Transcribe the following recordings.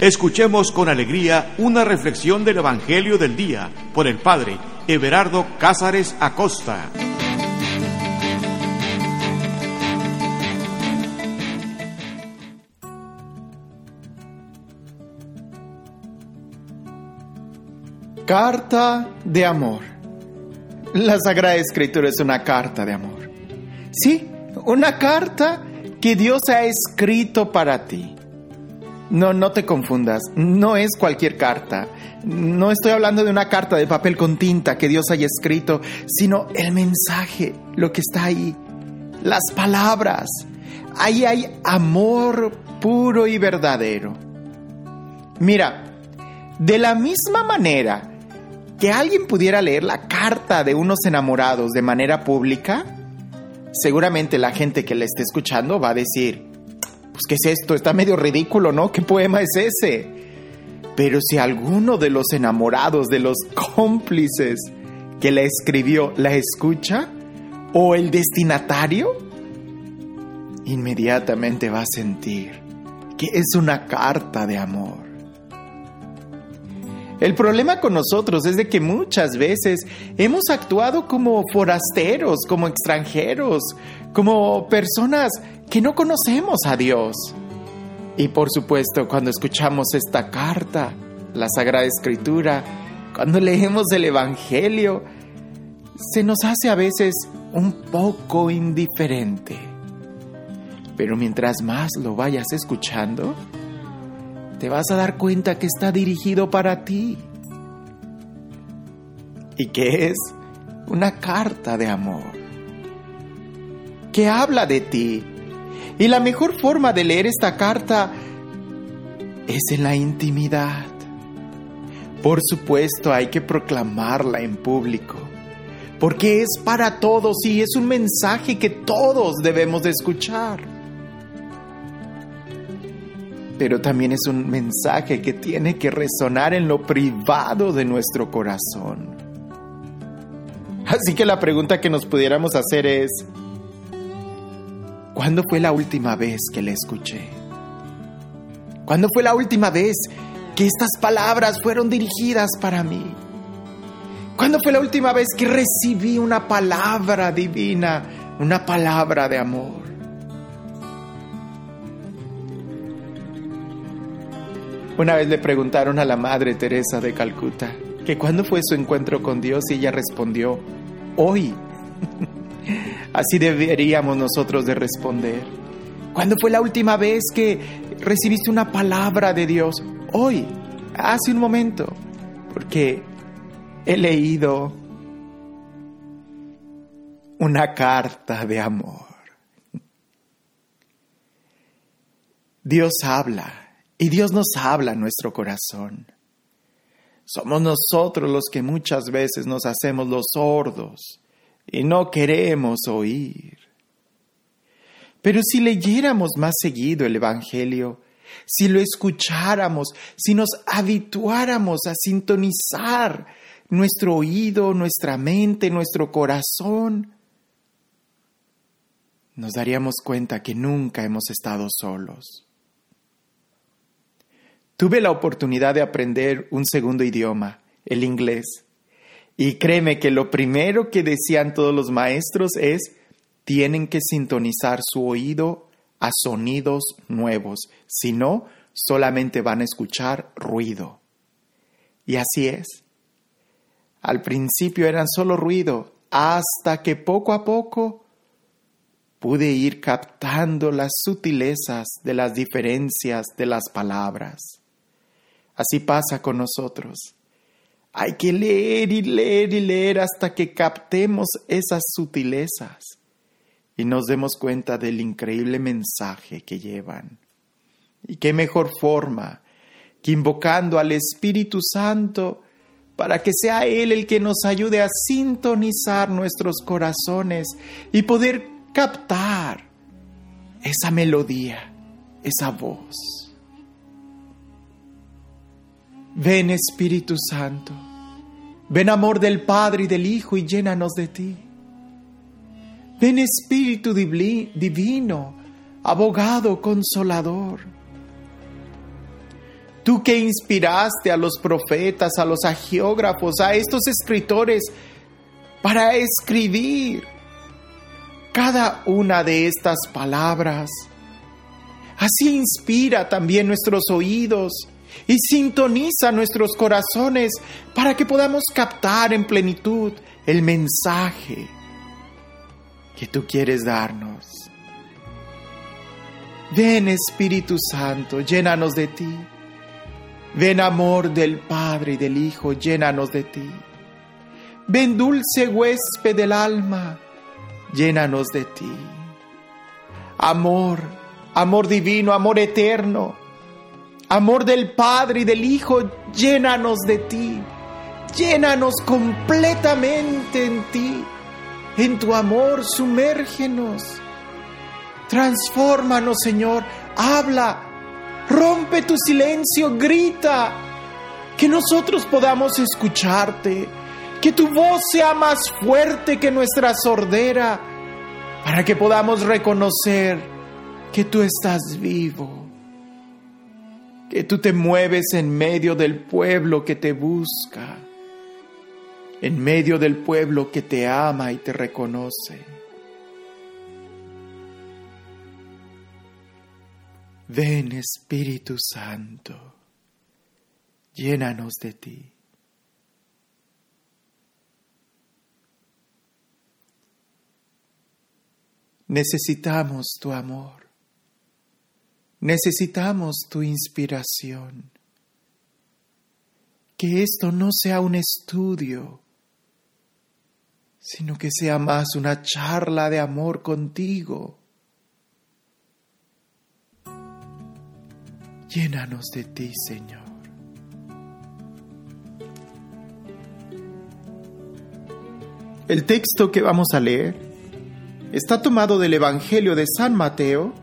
Escuchemos con alegría una reflexión del Evangelio del Día por el Padre Everardo Cázares Acosta. Carta de amor. La Sagrada Escritura es una carta de amor. Sí, una carta que Dios ha escrito para ti. No, no te confundas, no es cualquier carta. No estoy hablando de una carta de papel con tinta que Dios haya escrito, sino el mensaje, lo que está ahí, las palabras. Ahí hay amor puro y verdadero. Mira, de la misma manera que alguien pudiera leer la carta de unos enamorados de manera pública, seguramente la gente que la esté escuchando va a decir, pues, ¿qué es esto? Está medio ridículo, ¿no? ¿Qué poema es ese? Pero si alguno de los enamorados, de los cómplices que la escribió, la escucha, o el destinatario, inmediatamente va a sentir que es una carta de amor. El problema con nosotros es de que muchas veces hemos actuado como forasteros, como extranjeros, como personas que no conocemos a Dios. Y por supuesto, cuando escuchamos esta carta, la Sagrada Escritura, cuando leemos el Evangelio, se nos hace a veces un poco indiferente. Pero mientras más lo vayas escuchando, te vas a dar cuenta que está dirigido para ti y que es una carta de amor que habla de ti. Y la mejor forma de leer esta carta es en la intimidad. Por supuesto, hay que proclamarla en público, porque es para todos y es un mensaje que todos debemos de escuchar pero también es un mensaje que tiene que resonar en lo privado de nuestro corazón. Así que la pregunta que nos pudiéramos hacer es, ¿cuándo fue la última vez que le escuché? ¿Cuándo fue la última vez que estas palabras fueron dirigidas para mí? ¿Cuándo fue la última vez que recibí una palabra divina, una palabra de amor? Una vez le preguntaron a la Madre Teresa de Calcuta que cuándo fue su encuentro con Dios y ella respondió, hoy. Así deberíamos nosotros de responder. ¿Cuándo fue la última vez que recibiste una palabra de Dios? Hoy, hace un momento, porque he leído una carta de amor. Dios habla y Dios nos habla en nuestro corazón. Somos nosotros los que muchas veces nos hacemos los sordos y no queremos oír. Pero si leyéramos más seguido el Evangelio, si lo escucháramos, si nos habituáramos a sintonizar nuestro oído, nuestra mente, nuestro corazón, nos daríamos cuenta que nunca hemos estado solos. Tuve la oportunidad de aprender un segundo idioma, el inglés. Y créeme que lo primero que decían todos los maestros es, tienen que sintonizar su oído a sonidos nuevos, si no, solamente van a escuchar ruido. Y así es. Al principio eran solo ruido, hasta que poco a poco pude ir captando las sutilezas de las diferencias de las palabras. Así pasa con nosotros. Hay que leer y leer y leer hasta que captemos esas sutilezas y nos demos cuenta del increíble mensaje que llevan. Y qué mejor forma que invocando al Espíritu Santo para que sea Él el que nos ayude a sintonizar nuestros corazones y poder captar esa melodía, esa voz. Ven Espíritu Santo, ven amor del Padre y del Hijo y llénanos de ti. Ven Espíritu divino, abogado, consolador. Tú que inspiraste a los profetas, a los agiógrafos, a estos escritores para escribir cada una de estas palabras. Así inspira también nuestros oídos y sintoniza nuestros corazones para que podamos captar en plenitud el mensaje que tú quieres darnos. Ven Espíritu Santo, llénanos de ti. Ven amor del Padre y del Hijo, llénanos de ti. Ven dulce huésped del alma, llénanos de ti. Amor, amor divino, amor eterno, amor del Padre y del Hijo, llénanos de ti. Llénanos completamente en ti. En tu amor, sumérgenos. Transfórmanos, Señor. Habla. Rompe tu silencio. Grita. Que nosotros podamos escucharte. Que tu voz sea más fuerte que nuestra sordera. Para que podamos reconocer que tú estás vivo. Que tú te mueves en medio del pueblo que te busca en medio del pueblo que te ama y te reconoce. Ven Espíritu Santo, llénanos de ti. Necesitamos tu amor, necesitamos tu inspiración. Que esto no sea un estudio, sino que sea más una charla de amor contigo. Llénanos de ti, Señor. El texto que vamos a leer está tomado del Evangelio de San Mateo,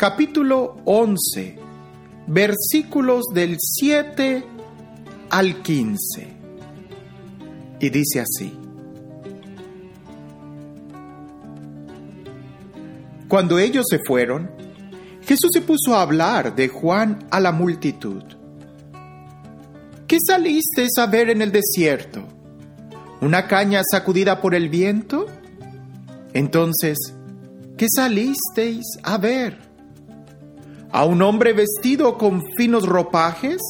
capítulo 11, versículos del 7 al 15. Y dice así. Cuando ellos se fueron, Jesús se puso a hablar de Juan a la multitud. ¿Qué salisteis a ver en el desierto? ¿Una caña sacudida por el viento? Entonces, ¿qué salisteis a ver? ¿A un hombre vestido con finos ropajes?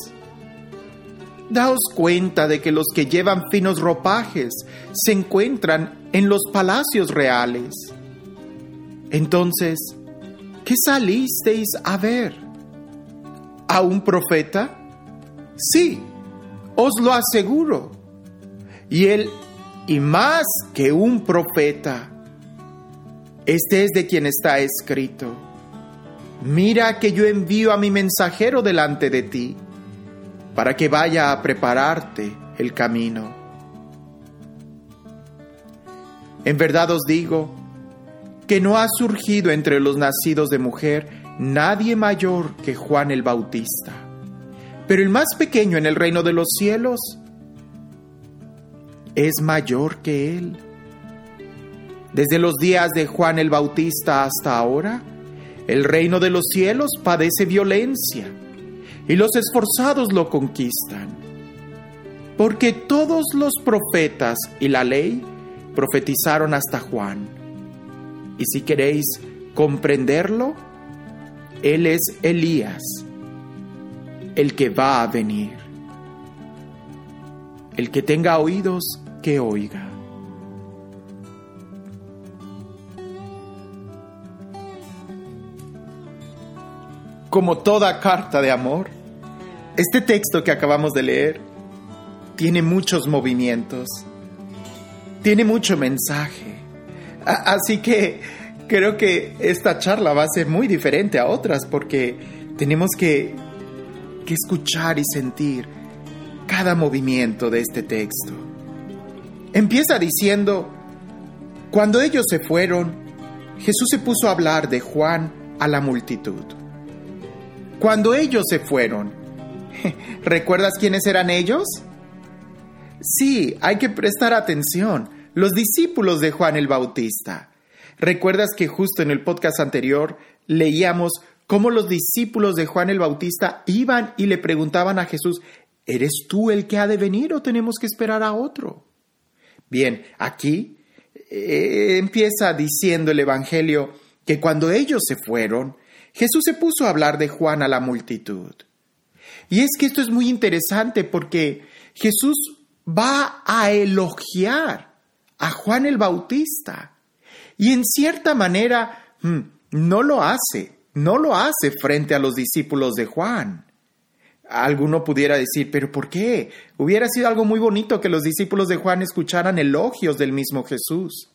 Daos cuenta de que los que llevan finos ropajes se encuentran en los palacios reales. Entonces, ¿qué salisteis a ver? ¿A un profeta? Sí, os lo aseguro. Y él, y más que un profeta, este es de quien está escrito. Mira que yo envío a mi mensajero delante de ti, para que vaya a prepararte el camino. En verdad os digo, que no ha surgido entre los nacidos de mujer nadie mayor que Juan el Bautista. Pero el más pequeño en el reino de los cielos es mayor que él. Desde los días de Juan el Bautista hasta ahora, el reino de los cielos padece violencia y los esforzados lo conquistan. Porque todos los profetas y la ley profetizaron hasta Juan. Y si queréis comprenderlo, Él es Elías, el que va a venir. El que tenga oídos, que oiga. Como toda carta de amor, este texto que acabamos de leer tiene muchos movimientos, tiene mucho mensaje Así que creo que esta charla va a ser muy diferente a otras porque tenemos que, que escuchar y sentir cada movimiento de este texto. Empieza diciendo, cuando ellos se fueron, Jesús se puso a hablar de Juan a la multitud. Cuando ellos se fueron, ¿recuerdas quiénes eran ellos? Sí, hay que prestar atención los discípulos de Juan el Bautista. ¿Recuerdas que justo en el podcast anterior leíamos cómo los discípulos de Juan el Bautista iban y le preguntaban a Jesús, ¿eres tú el que ha de venir o tenemos que esperar a otro? Bien, aquí eh, empieza diciendo el Evangelio que cuando ellos se fueron, Jesús se puso a hablar de Juan a la multitud. Y es que esto es muy interesante porque Jesús va a elogiar a Juan el Bautista. Y en cierta manera hmm, no lo hace, no lo hace frente a los discípulos de Juan. Alguno pudiera decir, pero ¿por qué? Hubiera sido algo muy bonito que los discípulos de Juan escucharan elogios del mismo Jesús.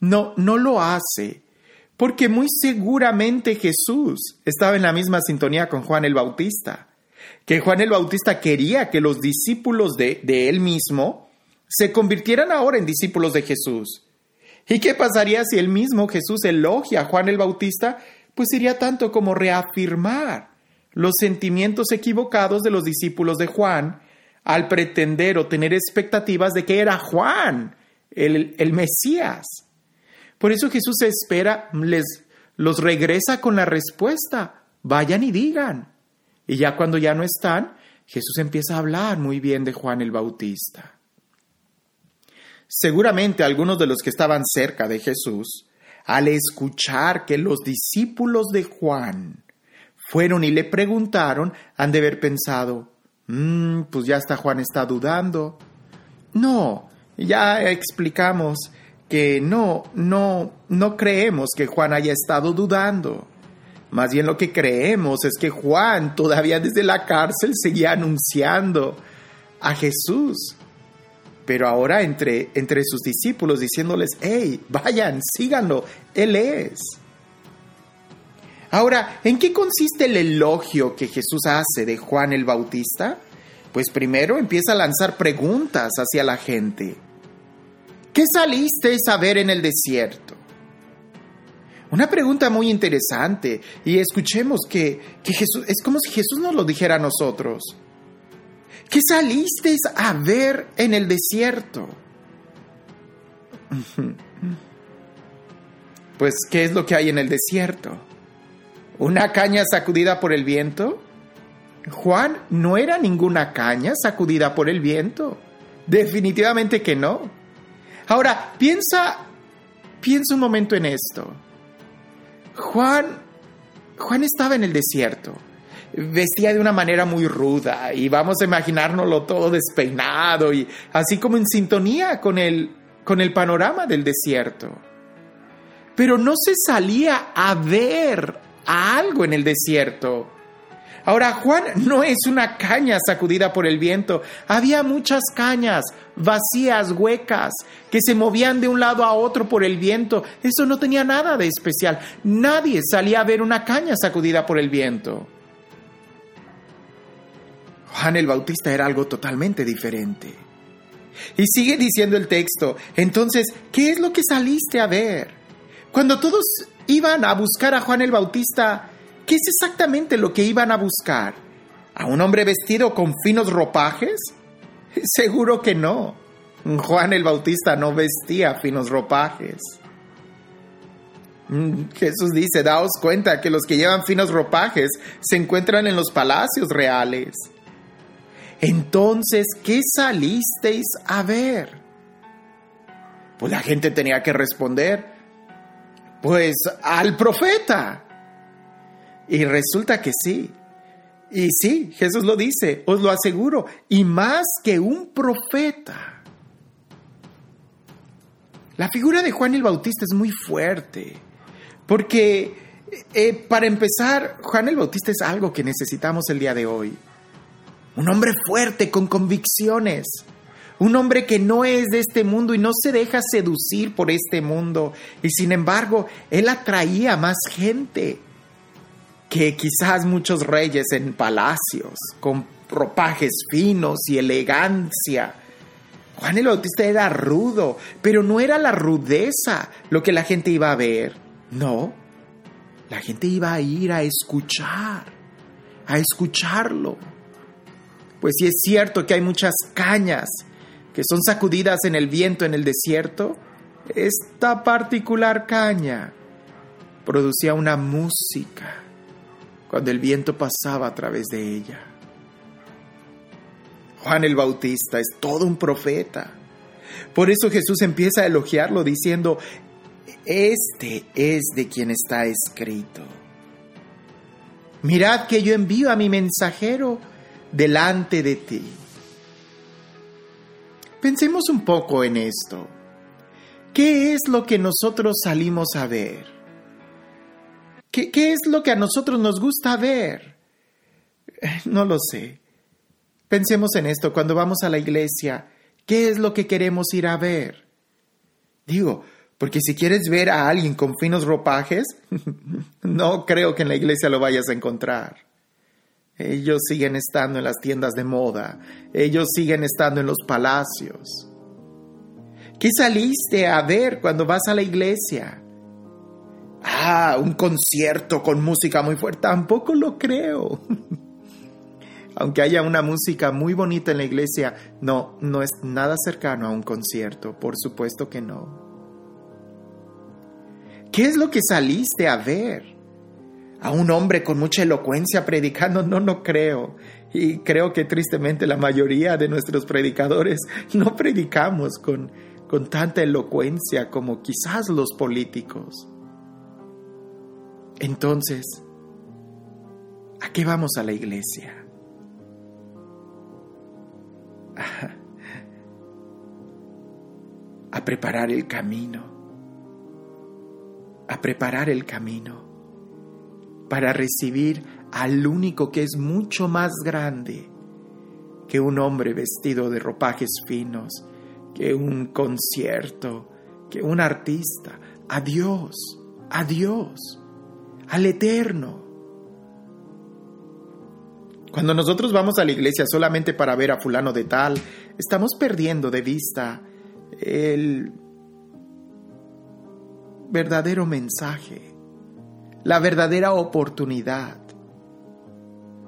No, no lo hace, porque muy seguramente Jesús estaba en la misma sintonía con Juan el Bautista, que Juan el Bautista quería que los discípulos de, de él mismo se convirtieran ahora en discípulos de Jesús. ¿Y qué pasaría si el mismo Jesús elogia a Juan el Bautista? Pues sería tanto como reafirmar los sentimientos equivocados de los discípulos de Juan al pretender o tener expectativas de que era Juan el, el Mesías. Por eso Jesús espera, les los regresa con la respuesta, vayan y digan. Y ya cuando ya no están, Jesús empieza a hablar muy bien de Juan el Bautista. Seguramente algunos de los que estaban cerca de Jesús, al escuchar que los discípulos de Juan fueron y le preguntaron, han de haber pensado, mm, pues ya hasta Juan está dudando. No, ya explicamos que no, no, no creemos que Juan haya estado dudando. Más bien lo que creemos es que Juan todavía desde la cárcel seguía anunciando a Jesús. Pero ahora entre, entre sus discípulos diciéndoles, hey, vayan, síganlo, Él es. Ahora, ¿en qué consiste el elogio que Jesús hace de Juan el Bautista? Pues primero empieza a lanzar preguntas hacia la gente. ¿Qué saliste a ver en el desierto? Una pregunta muy interesante y escuchemos que, que Jesús, es como si Jesús nos lo dijera a nosotros. ¿Qué salisteis a ver en el desierto? Pues, ¿qué es lo que hay en el desierto? ¿Una caña sacudida por el viento? Juan no era ninguna caña sacudida por el viento. Definitivamente que no. Ahora, piensa, piensa un momento en esto. Juan, Juan estaba en el desierto. Vestía de una manera muy ruda y vamos a imaginárnoslo todo despeinado y así como en sintonía con el, con el panorama del desierto. Pero no se salía a ver algo en el desierto. Ahora, Juan no es una caña sacudida por el viento. Había muchas cañas vacías, huecas, que se movían de un lado a otro por el viento. Eso no tenía nada de especial. Nadie salía a ver una caña sacudida por el viento. Juan el Bautista era algo totalmente diferente. Y sigue diciendo el texto, entonces, ¿qué es lo que saliste a ver? Cuando todos iban a buscar a Juan el Bautista, ¿qué es exactamente lo que iban a buscar? ¿A un hombre vestido con finos ropajes? Seguro que no. Juan el Bautista no vestía finos ropajes. Mm, Jesús dice, daos cuenta que los que llevan finos ropajes se encuentran en los palacios reales. Entonces, ¿qué salisteis a ver? Pues la gente tenía que responder, pues al profeta. Y resulta que sí. Y sí, Jesús lo dice, os lo aseguro, y más que un profeta. La figura de Juan el Bautista es muy fuerte, porque eh, para empezar, Juan el Bautista es algo que necesitamos el día de hoy. Un hombre fuerte, con convicciones, un hombre que no es de este mundo y no se deja seducir por este mundo. Y sin embargo, él atraía más gente que quizás muchos reyes en palacios, con ropajes finos y elegancia. Juan el Bautista era rudo, pero no era la rudeza lo que la gente iba a ver. No, la gente iba a ir a escuchar, a escucharlo. Pues si es cierto que hay muchas cañas que son sacudidas en el viento en el desierto, esta particular caña producía una música cuando el viento pasaba a través de ella. Juan el Bautista es todo un profeta. Por eso Jesús empieza a elogiarlo diciendo, este es de quien está escrito. Mirad que yo envío a mi mensajero delante de ti. Pensemos un poco en esto. ¿Qué es lo que nosotros salimos a ver? ¿Qué, ¿Qué, es lo que a nosotros nos gusta ver? No lo sé. Pensemos en esto cuando vamos a la iglesia. ¿Qué es lo que queremos ir a ver? Digo, porque si quieres ver a alguien con finos ropajes, no creo que en la iglesia lo vayas a encontrar. Ellos siguen estando en las tiendas de moda, ellos siguen estando en los palacios. ¿Qué saliste a ver cuando vas a la iglesia? Ah, un concierto con música muy fuerte. Tampoco lo creo. Aunque haya una música muy bonita en la iglesia, no, no es nada cercano a un concierto, por supuesto que no. ¿Qué es lo que saliste a ver? A un hombre con mucha elocuencia predicando, no, no creo. Y creo que tristemente la mayoría de nuestros predicadores no predicamos con, con tanta elocuencia como quizás los políticos. Entonces, ¿a qué vamos a la iglesia? A preparar el camino. A preparar el camino para recibir al único que es mucho más grande que un hombre vestido de ropajes finos, que un concierto, que un artista, a Dios, a Dios, al eterno. Cuando nosotros vamos a la iglesia solamente para ver a fulano de tal, estamos perdiendo de vista el verdadero mensaje, la verdadera oportunidad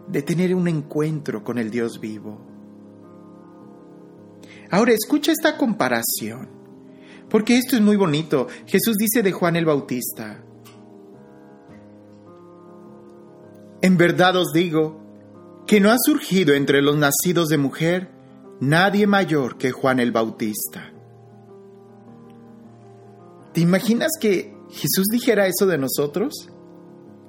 de tener un encuentro con el Dios vivo. Ahora escucha esta comparación, porque esto es muy bonito. Jesús dice de Juan el Bautista, en verdad os digo que no ha surgido entre los nacidos de mujer nadie mayor que Juan el Bautista ¿Te imaginas que Jesús dijera eso de nosotros?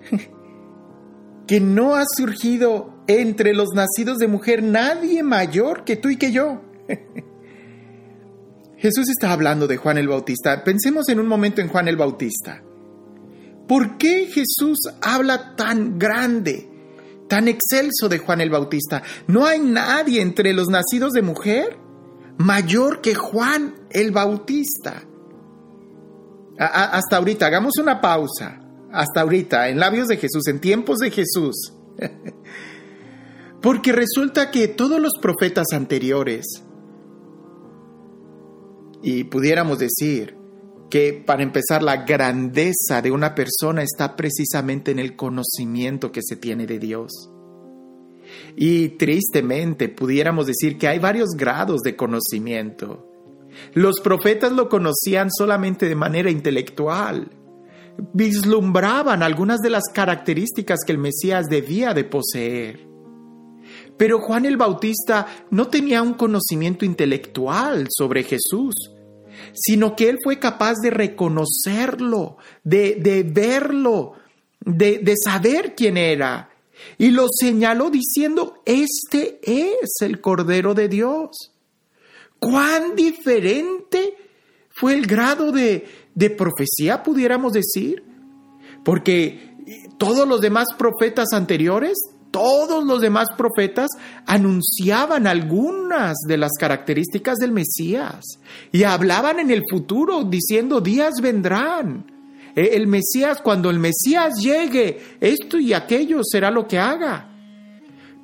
que no ha surgido entre los nacidos de mujer nadie mayor que tú y que yo. Jesús está hablando de Juan el Bautista. Pensemos en un momento en Juan el Bautista. ¿Por qué Jesús habla tan grande, tan excelso de Juan el Bautista? ¿No hay nadie entre los nacidos de mujer mayor que Juan el Bautista? hasta ahorita, hagamos una pausa. Hasta ahorita, en labios de Jesús, en tiempos de Jesús. Porque resulta que todos los profetas anteriores, y pudiéramos decir que para empezar la grandeza de una persona está precisamente en el conocimiento que se tiene de Dios. Y tristemente pudiéramos decir que hay varios grados de conocimiento. Los profetas lo conocían solamente de manera intelectual. Vislumbraban algunas de las características que el Mesías debía de poseer. Pero Juan el Bautista no tenía un conocimiento intelectual sobre Jesús, sino que él fue capaz de reconocerlo, de, verlo, de, de saber quién era. Y lo señaló diciendo, este es el Cordero de Dios cuán diferente fue el grado de, de profecía, pudiéramos decir. Porque todos los demás profetas anteriores, todos los demás profetas anunciaban algunas de las características del Mesías y hablaban en el futuro diciendo días vendrán. E, el Mesías, cuando el Mesías llegue, esto y aquello será lo que haga.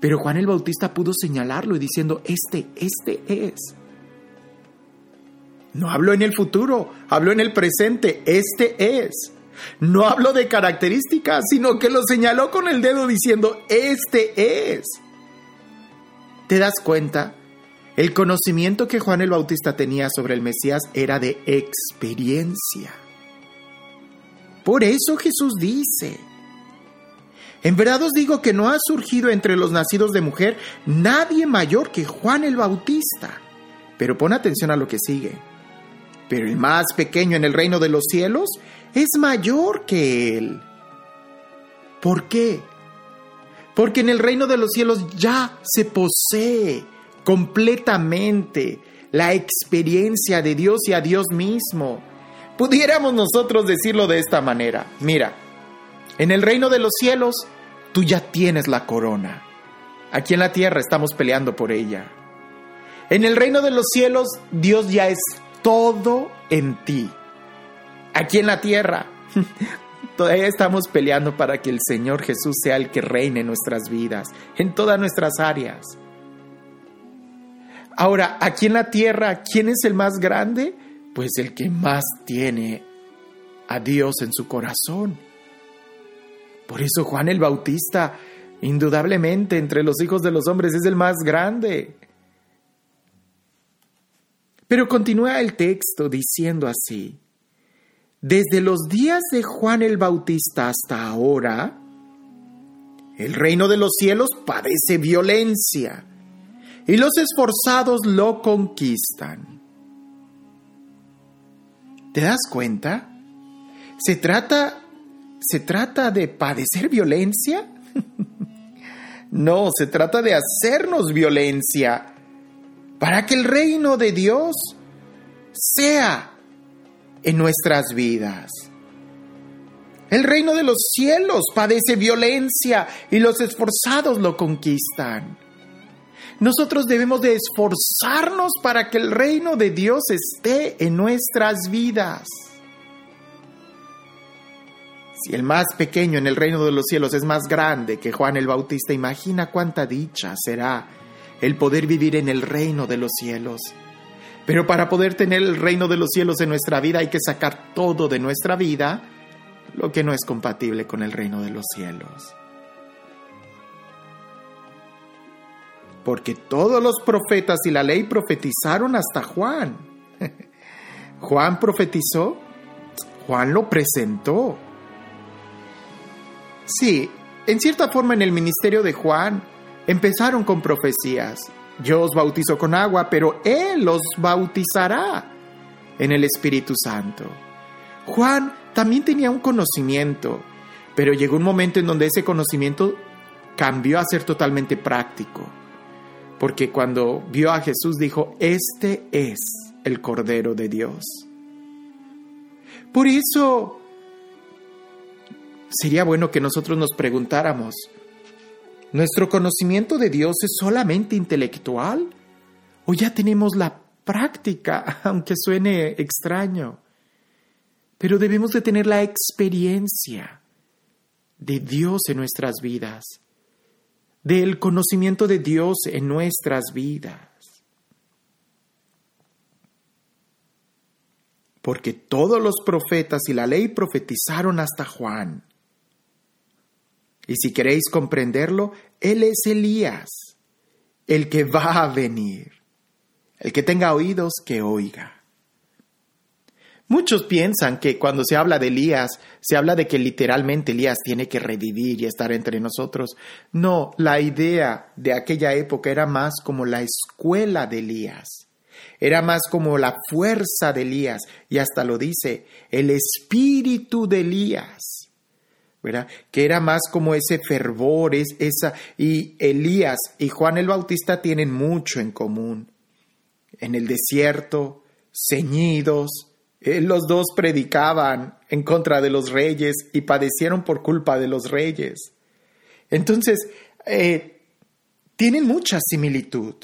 Pero Juan el Bautista pudo señalarlo y diciendo, este, este es. No hablo en el futuro, hablo en el presente. Este es. No hablo de características, sino que lo señaló con el dedo diciendo, este es. ¿Te das cuenta? El conocimiento que Juan el Bautista tenía sobre el Mesías era de experiencia. Por eso Jesús dice, En verdad os digo que no ha surgido entre los nacidos de mujer nadie mayor que Juan el Bautista. Pero pon atención a lo que sigue. Pero el más pequeño en el reino de los cielos es mayor que él. ¿Por qué? Porque en el reino de los cielos ya se posee completamente la experiencia de Dios y a Dios mismo. Pudiéramos nosotros decirlo de esta manera. Mira, en el reino de los cielos tú ya tienes la corona. Aquí en la tierra estamos peleando por ella. En el reino de los cielos Dios ya es todo en ti. Aquí en la tierra todavía estamos peleando para que el Señor Jesús sea el que reine en nuestras vidas, en todas nuestras áreas. Ahora, aquí en la tierra, ¿quién es el más grande? Pues el que más tiene a Dios en su corazón. Por eso Juan el Bautista, indudablemente entre los hijos de los hombres, es el más grande. Pero continúa el texto diciendo así, desde los días de Juan el Bautista hasta ahora, el reino de los cielos padece violencia y los esforzados lo conquistan. ¿Te das cuenta? ¿Se trata, se trata de padecer violencia? no, se trata de hacernos violencia para que el reino de Dios sea en nuestras vidas. El reino de los cielos padece violencia y los esforzados lo conquistan. Nosotros debemos de esforzarnos para que el reino de Dios esté en nuestras vidas. Si el más pequeño en el reino de los cielos es más grande que Juan el Bautista, imagina cuánta dicha será el poder vivir en el reino de los cielos. Pero para poder tener el reino de los cielos en nuestra vida hay que sacar todo de nuestra vida lo que no es compatible con el reino de los cielos. porque todos los profetas y la ley profetizaron hasta Juan. Juan profetizó, Juan lo presentó. Sí, en cierta forma en el ministerio de Juan empezaron con profecías. Yo os bautizo con agua, pero Él los bautizará en el Espíritu Santo. Juan también tenía un conocimiento, pero llegó un momento en donde ese conocimiento cambió a ser totalmente práctico porque cuando vio a Jesús dijo, este es el Cordero de Dios. Por eso sería bueno que nosotros nos preguntáramos, ¿nuestro conocimiento de Dios es solamente intelectual? ¿O ya tenemos la práctica, aunque suene extraño? Pero debemos de tener la experiencia de Dios en nuestras vidas del conocimiento de Dios en nuestras vidas. Porque todos los profetas y la ley profetizaron hasta Juan. Y si queréis comprenderlo, Él es Elías, el que va a venir. El que tenga oídos, que oiga. Muchos piensan que cuando se habla de Elías, se habla de que literalmente Elías tiene que revivir y estar entre nosotros. No, la idea de aquella época era más como la escuela de Elías. Era más como la fuerza de Elías. Y hasta lo dice, el espíritu de Elías. Que era más como ese fervor, es, esa. Y Elías y Juan el Bautista tienen mucho en común. En el desierto, ceñidos, eh, los dos predicaban en contra de los reyes y padecieron por culpa de los reyes. Entonces, eh, tienen mucha similitud.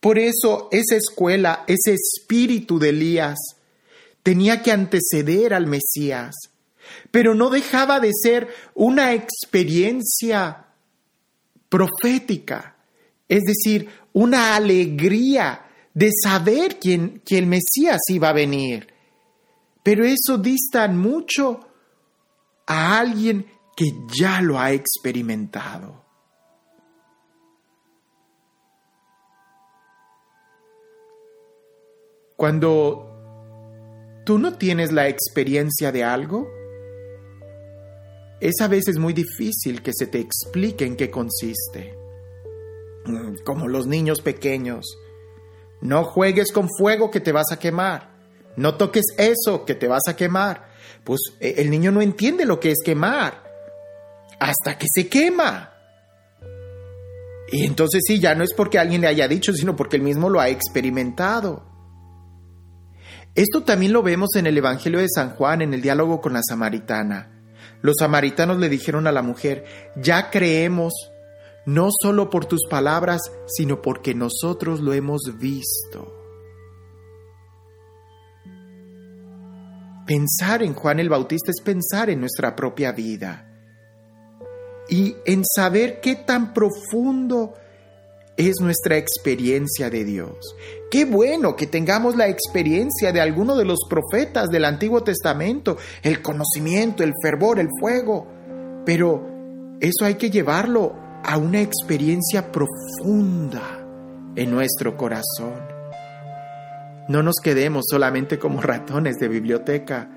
Por eso esa escuela, ese espíritu de Elías, tenía que anteceder al Mesías, pero no dejaba de ser una experiencia profética, es decir, una alegría de saber quién, que el Mesías iba a venir pero eso dista mucho a alguien que ya lo ha experimentado. Cuando tú no tienes la experiencia de algo, es a veces muy difícil que se te explique en qué consiste. Mm, como los niños pequeños. No juegues con fuego que te vas a quemar. No toques eso que te vas a quemar. Pues e, el niño no entiende lo que es quemar hasta que se quema. Y entonces sí, ya no es porque alguien le haya dicho, sino porque él mismo lo ha experimentado. Esto también lo vemos en el Evangelio de San Juan, en el diálogo con la samaritana. Los samaritanos le dijeron a la mujer, ya creemos, no solo por tus palabras, sino porque nosotros lo hemos visto. Pensar en Juan el Bautista es pensar en nuestra propia vida y en saber qué tan profundo es nuestra experiencia de Dios. Qué bueno que tengamos la experiencia de alguno de los profetas del Antiguo Testamento, el conocimiento, el fervor, el fuego, pero eso hay que llevarlo a una experiencia profunda en nuestro corazón. No nos quedemos solamente como ratones de biblioteca,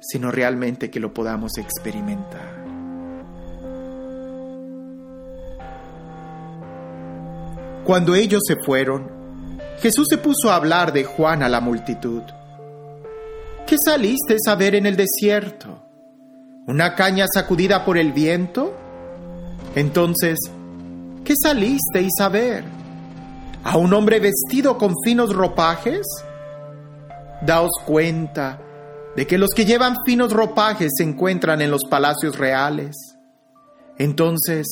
sino realmente que lo podamos experimentar. Cuando ellos se fueron, Jesús se puso a hablar de Juan a la multitud. ¿Qué saliste a ver en el desierto? ¿Una caña sacudida por el viento? Entonces, ¿qué salisteis a ver? ¿A un hombre vestido con finos ropajes? Daos cuenta de que los que llevan finos ropajes se encuentran en los palacios reales. Entonces,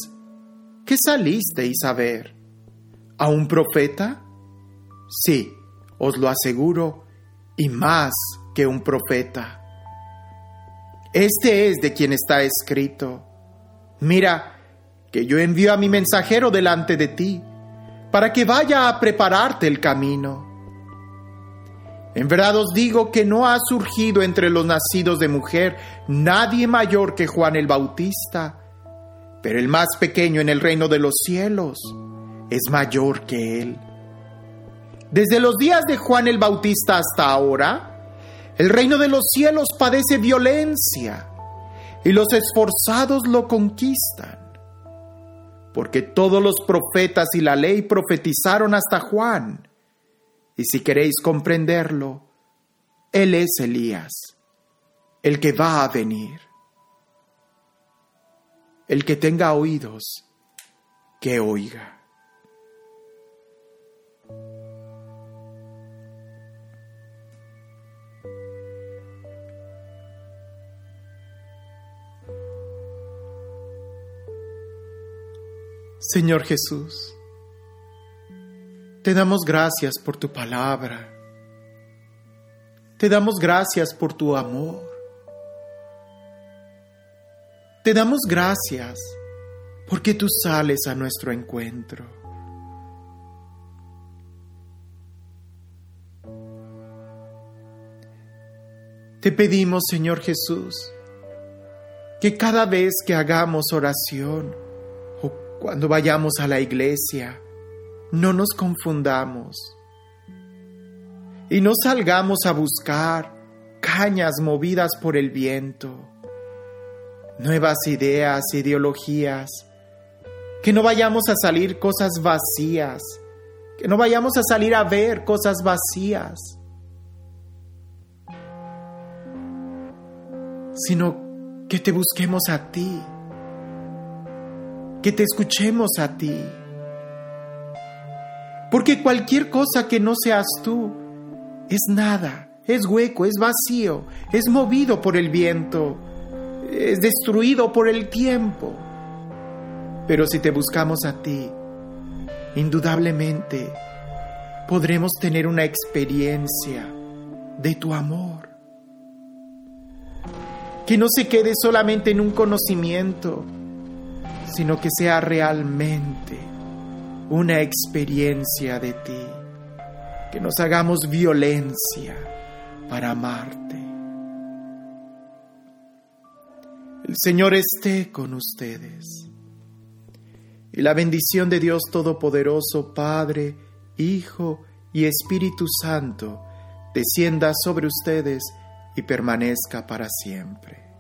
¿qué salisteis a ver? a un profeta? Sí, os lo aseguro, y más que un profeta. Este es de quien está escrito. Mira, que yo envío a mi mensajero delante de ti, para que vaya a prepararte el camino. En verdad os digo que no ha surgido entre los nacidos de mujer nadie mayor que Juan el Bautista, pero el más pequeño en el reino de los cielos es mayor que Él. Desde los días de Juan el Bautista hasta ahora, el reino de los cielos padece violencia y los esforzados lo conquistan. Porque todos los profetas y la ley profetizaron hasta Juan. Y si queréis comprenderlo, Él es Elías, el que va a venir. El que tenga oídos, que oiga. Señor Jesús, te damos gracias por tu palabra. Te damos gracias por tu amor. Te damos gracias porque tú sales a nuestro encuentro. Te pedimos, Señor Jesús, que cada vez que hagamos oración, cuando vayamos a la iglesia, no nos confundamos y no salgamos a buscar cañas movidas por el viento, nuevas ideas, ideologías, que no vayamos a salir cosas vacías, que no vayamos a salir a ver cosas vacías, sino que te busquemos a ti que te escuchemos a ti. Porque cualquier cosa que no seas tú es nada, es hueco, es vacío, es movido por el viento, es destruido por el tiempo. Pero si te buscamos a ti, indudablemente podremos tener una experiencia de tu amor. Que no se quede solamente en un conocimiento, sino que sea realmente una experiencia de ti, que nos hagamos violencia para amarte. El Señor esté con ustedes. Y la bendición de Dios Todopoderoso, Padre, Hijo y Espíritu Santo, descienda sobre ustedes y permanezca para siempre.